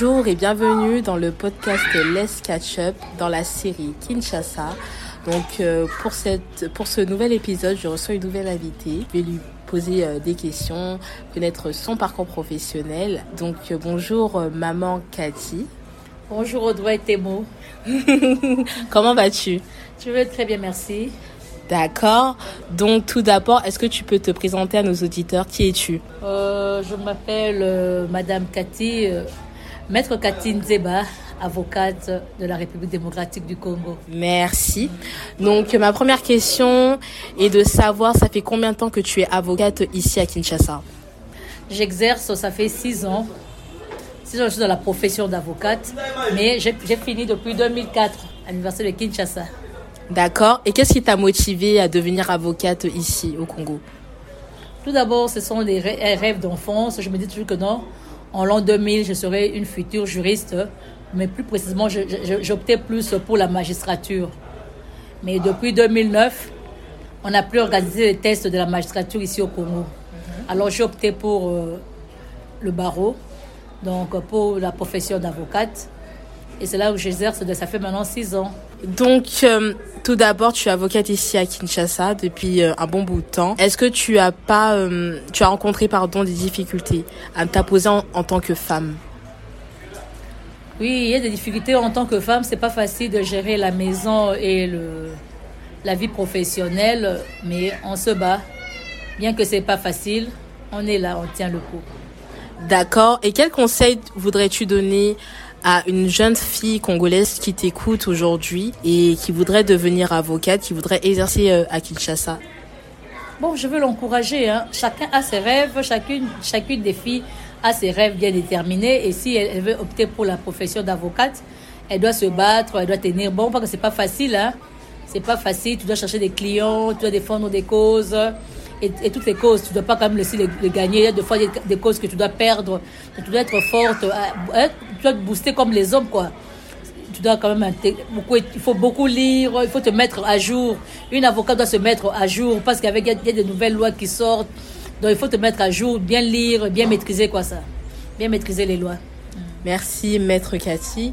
Bonjour et bienvenue dans le podcast Let's Catch Up dans la série Kinshasa. Donc euh, pour, cette, pour ce nouvel épisode, je reçois une nouvelle invitée. Je vais lui poser euh, des questions, connaître son parcours professionnel. Donc euh, bonjour maman Cathy. Bonjour Audrey Thémo. Comment vas-tu? Je vais très bien, merci. D'accord. Donc tout d'abord, est-ce que tu peux te présenter à nos auditeurs? Qui es-tu? Je m'appelle Madame Cathy, Maître Cathy Nzeba, avocate de la République démocratique du Congo. Merci. Donc ma première question est de savoir, ça fait combien de temps que tu es avocate ici à Kinshasa? J'exerce, ça fait six ans. Six ans, je suis dans la profession d'avocate, mais j'ai fini depuis 2004 à l'université de Kinshasa. D'accord. Et qu'est-ce qui t'a motivé à devenir avocate ici au Congo? Tout d'abord, ce sont des rêves d'enfance. Je me dis toujours que non, en l'an 2000, je serai une future juriste, mais plus précisément, j'optais plus pour la magistrature. Mais depuis 2009, on n'a plus organisé les tests de la magistrature ici au Congo. Alors j'ai opté pour euh, le barreau, donc pour la profession d'avocate. Et c'est là où j'exerce, ça fait maintenant six ans. Donc, euh, tout d'abord, tu es avocate ici à Kinshasa depuis euh, un bon bout de temps. Est-ce que tu as pas, euh, tu as rencontré pardon des difficultés à t'imposer en, en, tant que femme? Oui, il y a des difficultés en tant que femme. C'est pas facile de gérer la maison et le, la vie professionnelle, mais on se bat. Bien que c'est pas facile, on est là, on tient le coup. D'accord. Et quel conseil voudrais-tu donner à une jeune fille congolaise qui t'écoute aujourd'hui et qui voudrait devenir avocate, qui voudrait exercer euh, à Kinshasa Bon, je veux l'encourager. Hein. Chacun a ses rêves, chacune, chacune des filles a ses rêves bien déterminés. Et si elle, veut opter pour la profession d'avocate, elle doit se battre, elle doit tenir bon, parce que c'est pas facile. Hein. C'est pas facile. Tu dois chercher des clients, tu dois défendre des causes et, toutes les causes. Tu ne dois pas quand même laisser les, gagner. Il y a des fois des, causes que tu dois perdre. Tu dois être forte. Euh, hein, tu dois te booster comme les hommes, quoi. Tu dois quand même beaucoup, il faut beaucoup lire, il faut te mettre à jour. Une avocate doit se mettre à jour parce qu'avec il y a des nouvelles lois qui sortent. Donc il faut te mettre à jour, bien lire, bien maîtriser quoi ça. Bien maîtriser les lois. Merci maître Cathy.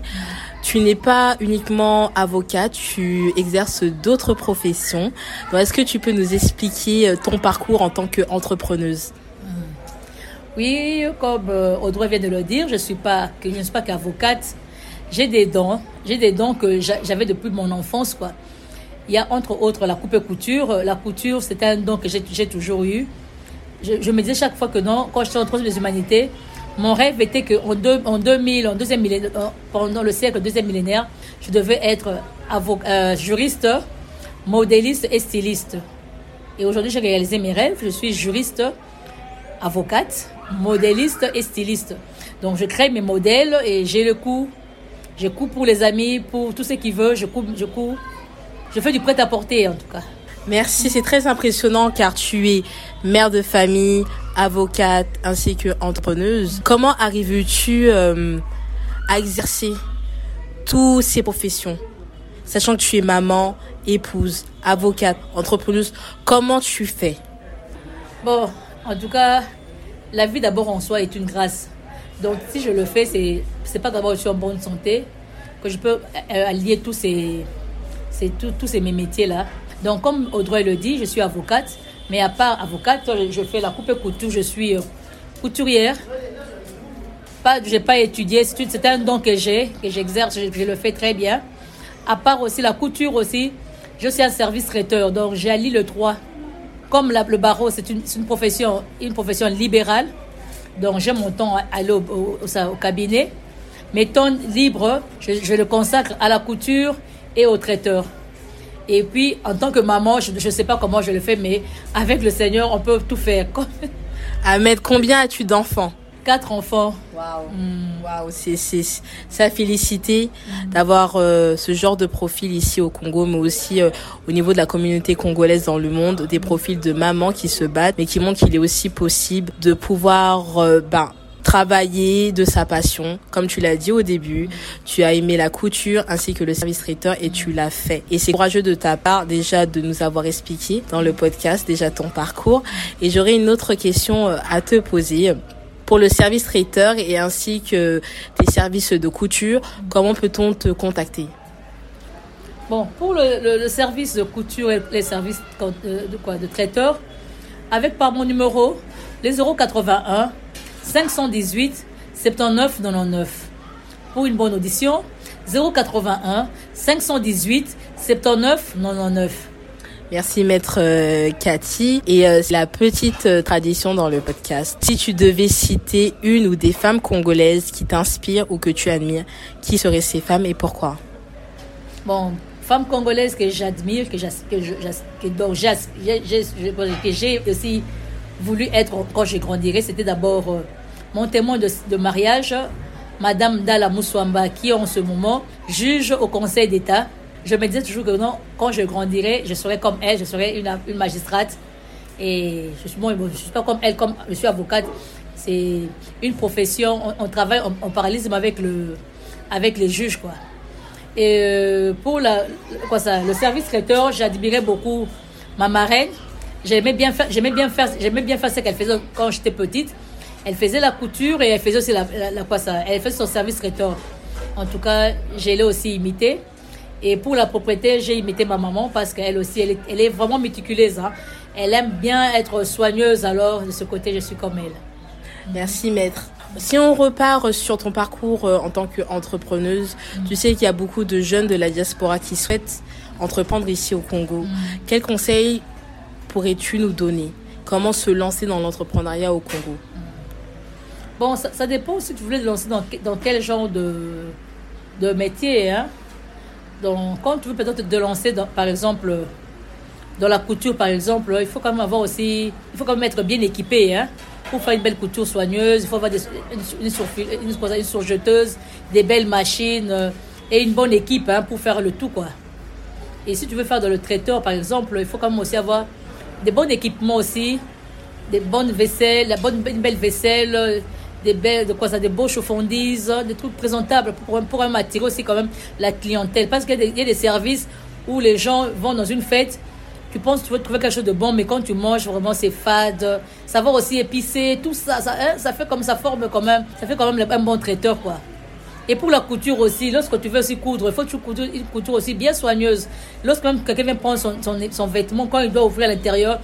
Tu n'es pas uniquement avocate, tu exerces d'autres professions. Est-ce que tu peux nous expliquer euh, ton parcours en tant qu'entrepreneuse? Oui, comme euh, Audrey vient de le dire, je, pas, ne suis pas qu'avocate. J'ai des dons, j'ai des dons que j'avais depuis mon enfance. Quoi. Il y a entre autres la coupe et couture. La couture, c'était un don que j'ai toujours eu. Je, me disais chaque fois que non, quand je suis entre les humanités, mon rêve était qu'en en 2000, en deuxième euh, pendant le siècle deuxième millénaire, je devais être euh, juriste, modéliste et styliste. Et aujourd'hui, j'ai réalisé mes rêves. Je suis juriste, avocate, modéliste et styliste. Donc, je crée mes modèles et j'ai le coup. Je coupe pour les amis, pour tous ceux qui veulent. Je coupe, je coupe. Je fais du prêt-à-porter, en tout cas. Merci, c'est très impressionnant car tu es mère de famille, avocate ainsi que entrepreneuse. Comment arrives-tu euh, à exercer toutes ces professions? Sachant que tu es maman, épouse, avocate, entrepreneuse, comment tu fais? Bon, en tout cas, la vie d'abord en soi est une grâce. Donc si je le fais, c'est c'est pas d'abord que en bonne santé que je peux euh, allier tous ces, ces tous ces mes métiers là. Donc comme Audrey le dit, je suis avocate. Mais à part avocate, je fais la coupe et couture, je suis euh, couturière. Pas, je n'ai pas étudié, c'est un don que j'ai, que j'exerce, je, le fais très bien. À part aussi la couture aussi, je suis un service traiteur, donc j'allie le droit. Comme le barreau, c'est une, profession, une profession libérale, donc j'ai mon temps à aller au, cabinet. Mes temps libres, je le consacre à la couture et au traiteur. Et puis, en tant que maman, je ne sais pas comment je le fais, mais avec le Seigneur, on peut tout faire. Ahmed, combien as-tu d'enfants Quatre enfants. Waouh, wow, c'est ça féliciter mm. d'avoir euh, ce genre de profil ici au Congo, mais aussi euh, au niveau de la communauté congolaise dans le monde, des profils de mamans qui se battent, mais qui montrent qu'il est aussi possible de pouvoir, euh, ben, travailler de sa passion. Comme tu l'as dit au début, tu as aimé la couture ainsi que le service traiteur et tu l'as fait. Et c'est courageux de ta part déjà de nous avoir expliqué dans le podcast déjà ton parcours. Et j'aurais une autre question euh, à te poser. Pour le service traiteur et ainsi que tes services de couture, comment peut-on te contacter? Bon, pour le, service de couture et les services de, de quoi, de traiteur, avec par mon numéro, les 081 518 79 99. Pour une bonne audition, 081 518 79 99. Merci maître euh, Cathy. Et euh, c'est la petite euh, tradition dans le podcast. Si tu devais citer une ou des femmes congolaises qui t'inspirent ou que tu admires, qui seraient ces femmes et pourquoi? Bon, femmes congolaises que j'admire, que, que j'ai aussi voulu être quand je grandirai, c'était d'abord mon témoin de, mariage, Madame Dala Mouswamba, qui en ce moment juge au Conseil d'État je me disais toujours que non, quand je grandirai, je serai comme elle, je serai une, une magistrate. Et bon, je suis pas comme elle, comme je suis avocate. C'est une profession, on, travaille en, parallélisme avec, le, avec les juges. Quoi. Et euh, pour la, quoi ça, le service traiteur, j'admirais beaucoup ma marraine. J'aimais bien faire, j'aimais bien faire, j'aimais bien faire ce qu'elle faisait quand j'étais petite. Elle faisait la couture et elle faisait aussi la, la, quoi ça, elle faisait son service traiteur. En tout cas, je l'ai aussi imité. Et pour la propriété, j'ai imité ma maman parce qu'elle aussi, elle est, elle est vraiment méticuleuse. Hein. Elle aime bien être soigneuse, alors de ce côté, je suis comme elle. Merci, maître. Si on repart sur ton parcours euh, en tant qu'entrepreneuse, tu sais qu'il y a beaucoup de jeunes de la diaspora qui souhaitent entreprendre ici au Congo. Mm. Quels conseils pourrais-tu nous donner? Comment se lancer dans l'entrepreneuriat au Congo? Bon, ça, dépend si tu voulais te lancer dans, dans quel genre de, de métier. Hein? Donc, quand tu veux peut-être te lancer, dans, par exemple, dans la couture, par exemple, il faut quand même avoir aussi, il faut quand même être bien équipé, hein, pour faire une belle couture soigneuse. Il faut avoir des, une, une, une, surjeteuse, des belles machines euh, et une bonne équipe hein, pour faire le tout, quoi. Et si tu veux faire dans le traiteur, par exemple, il faut quand même aussi avoir des bons équipements aussi, des bonnes vaisselles, la bonne, une belle vaisselle, des belles, de quoi ça, des beaux chauffondises, des trucs présentables pour, pour attirer aussi quand même la clientèle. Parce qu'il y, a des services où les gens vont dans une fête, tu penses que tu veux trouver quelque chose de bon, mais quand tu manges, vraiment, c'est fade. Va aussi épicer, tout ça, ça, hein, ça fait comme ça forme quand même, ça fait quand même un bon traiteur, quoi. Et pour la couture aussi, lorsque tu veux aussi coudre, il faut que tu coudres une couture aussi bien soigneuse. Lorsque même quelqu'un vient prendre son, son, vêtement, quand il doit ouvrir à l'intérieur,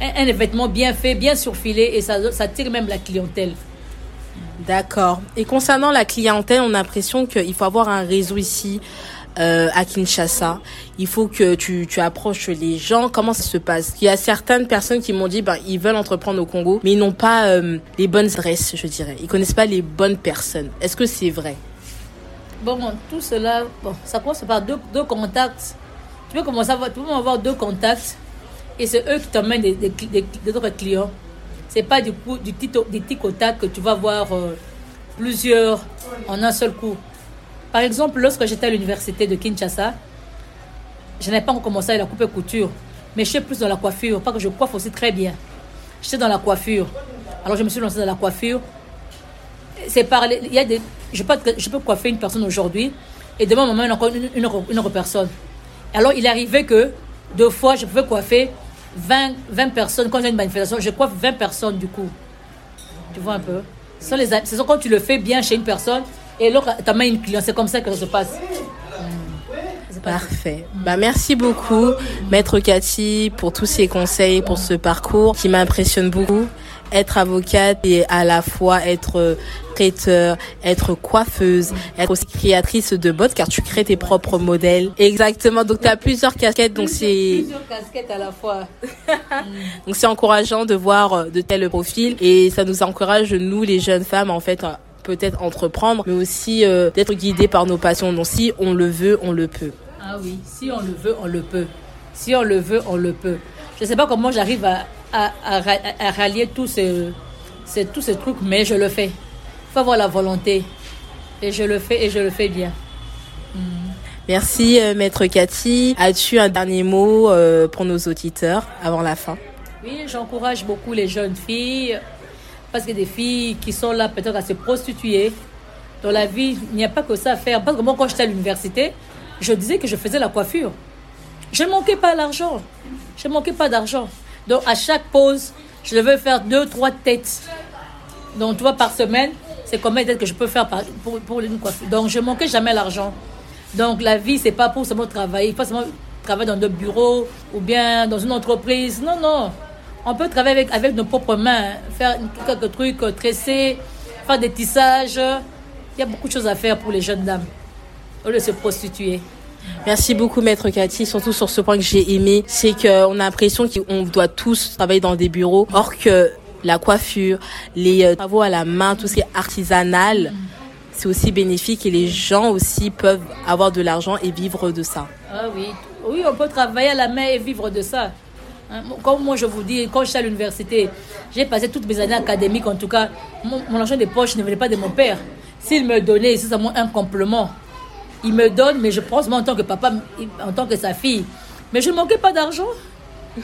un, vêtement bien fait, bien surfilé, et ça, ça tire même la clientèle. D'accord. Et concernant la clientèle, on a l'impression qu'il faut avoir un réseau ici euh, à Kinshasa. Il faut que tu, tu approches les gens. Comment ça se passe? Il y a certaines personnes qui m'ont dit ben ils veulent entreprendre au Congo, mais ils n'ont pas euh, les bonnes adresses, je dirais. Ils connaissent pas les bonnes personnes. Est-ce que c'est vrai? Bon, tout cela, bon, ça commence par deux, deux contacts. Tu peux commencer à avoir, tu peux avoir deux contacts et c'est eux qui t'emmènent des, des, des, des clients c'est pas du coup du tic au tac que tu vas voir euh, plusieurs en un seul coup. Par exemple, lorsque j'étais à l'université de Kinshasa, je n'avais pas commencé à la coupe couture, mais je suis plus dans la coiffure, parce que je coiffe aussi très bien. J'étais dans la coiffure. Alors je me suis lancée dans la coiffure. C'est par il y a des je peux, je peux coiffer une personne aujourd'hui et demain moment encore une, une, une autre personne. Alors il est arrivé que deux fois je pouvais coiffer 20, 20 personnes, quand a une manifestation, je coiffe 20 personnes du coup. Tu vois un peu? Ce sont, les, ce sont quand tu le fais bien chez une personne et l'autre, tu as une cliente. C'est comme ça que ça se passe. Hmm. Parfait. Bah, merci beaucoup, Maître Cathy, pour tous ces conseils, pour ce parcours qui m'impressionne beaucoup être avocate et à la fois être traiteur, être coiffeuse, être aussi créatrice de bottes car tu crées tes propres modèles. Exactement. Donc tu as plusieurs casquettes donc c'est plusieurs casquettes à la fois. donc c'est encourageant de voir euh, de tels profils et ça nous encourage nous les jeunes femmes en fait peut-être entreprendre mais aussi euh, d'être guidées par nos passions. Donc si on le veut, on le peut. Ah oui, si on le veut, on le peut. Si on le veut, on le peut. Je ne sais pas comment j'arrive à à, à, rallier tous ces, tous ces trucs, mais je le fais. Il faut avoir la volonté. Et je le fais et je le fais bien. Mm. Merci, euh, Maître Cathy. As-tu un dernier mot euh, pour nos auditeurs avant la fin? Oui, j'encourage beaucoup les jeunes filles parce que des filles qui sont là peut-être à se prostituer. Dans la vie, il n'y a pas que ça à faire. Parce que moi, quand j'étais à l'université, je disais que je faisais la coiffure. Je ne manquais pas d'argent. Je ne manquais pas d'argent. Donc à chaque pause, je devais faire deux, trois têtes Donc, tu vois, par semaine, c'est combien d'aides que je peux faire pour, pour une coiffure. Donc, je manquais jamais l'argent. Donc, la vie, c'est pas pour seulement travailler, pas seulement travailler dans deux bureaux ou bien dans une entreprise. Non, non. On peut travailler avec, avec nos propres mains, faire quelques trucs, euh, tresser, faire des tissages. Il y a beaucoup de choses à faire pour les jeunes dames, au lieu de se prostituer. Merci beaucoup, Maître Cathy. Surtout sur ce point que j'ai aimé, c'est qu'on a l'impression qu'on doit tous travailler dans des bureaux, or que la coiffure, les euh, travaux à la main, tout ce qui est artisanal, c'est aussi bénéfique et les gens aussi peuvent avoir de l'argent et vivre de ça. Ah oui, oui, on peut travailler à la main et vivre de ça. Hein, Comme moi je vous dis, quand j'étais à l'université, j'ai passé toutes mes années académiques, en tout cas, mon, mon argent de poche ne venait pas de mon père. S'il me donnait, c'est seulement un complément. Il me donne, mais je pense moi en tant que papa, en tant que sa fille. Mais je ne manquais pas d'argent.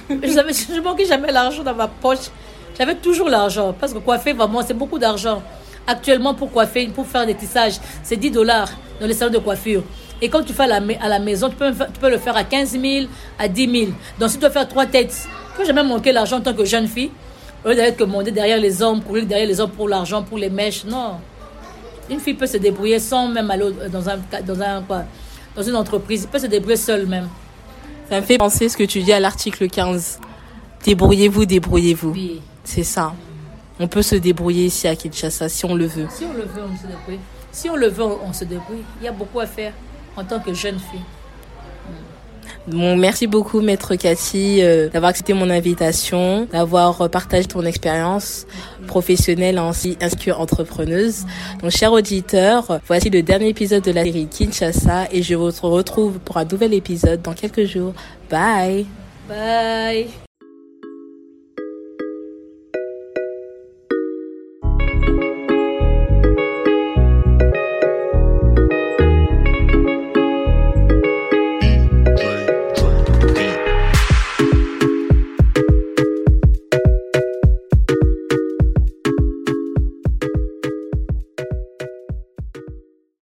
Je ne manquais jamais l'argent dans ma poche. J'avais toujours l'argent. Parce que coiffer, vraiment, c'est beaucoup d'argent. Actuellement, pour coiffer, pour faire des tissages, c'est 10 dollars dans les salons de coiffure. Et quand tu fais à la, maison, tu peux le faire à 15 000, à 10 000. Donc, si tu dois faire trois têtes, tu peux jamais manquer l'argent en tant que jeune fille. Au lieu d'être commandé derrière les hommes, courir derrière les hommes pour l'argent, pour les mèches. Non. Une fille peut se débrouiller sans même aller dans, un, dans, un, quoi, dans une entreprise. Elle peut se débrouiller seule même. Ça me fait penser ce que tu dis à l'article 15. Débrouillez-vous, débrouillez-vous. C'est ça. On peut se débrouiller ici à Kinshasa si on le veut. si on le veut, on se débrouille. Si on le veut, on se débrouille. Il y a beaucoup à faire en tant que jeune fille. Bon, merci beaucoup, Maître Cathy, euh, d'avoir accepté mon invitation, d'avoir partagé ton expérience professionnelle ainsi ainsi qu'entrepreneuse. Donc, chers auditeurs, voici le dernier épisode de la série Kinshasa et je vous retrouve pour un nouvel épisode dans quelques jours. Bye! Bye.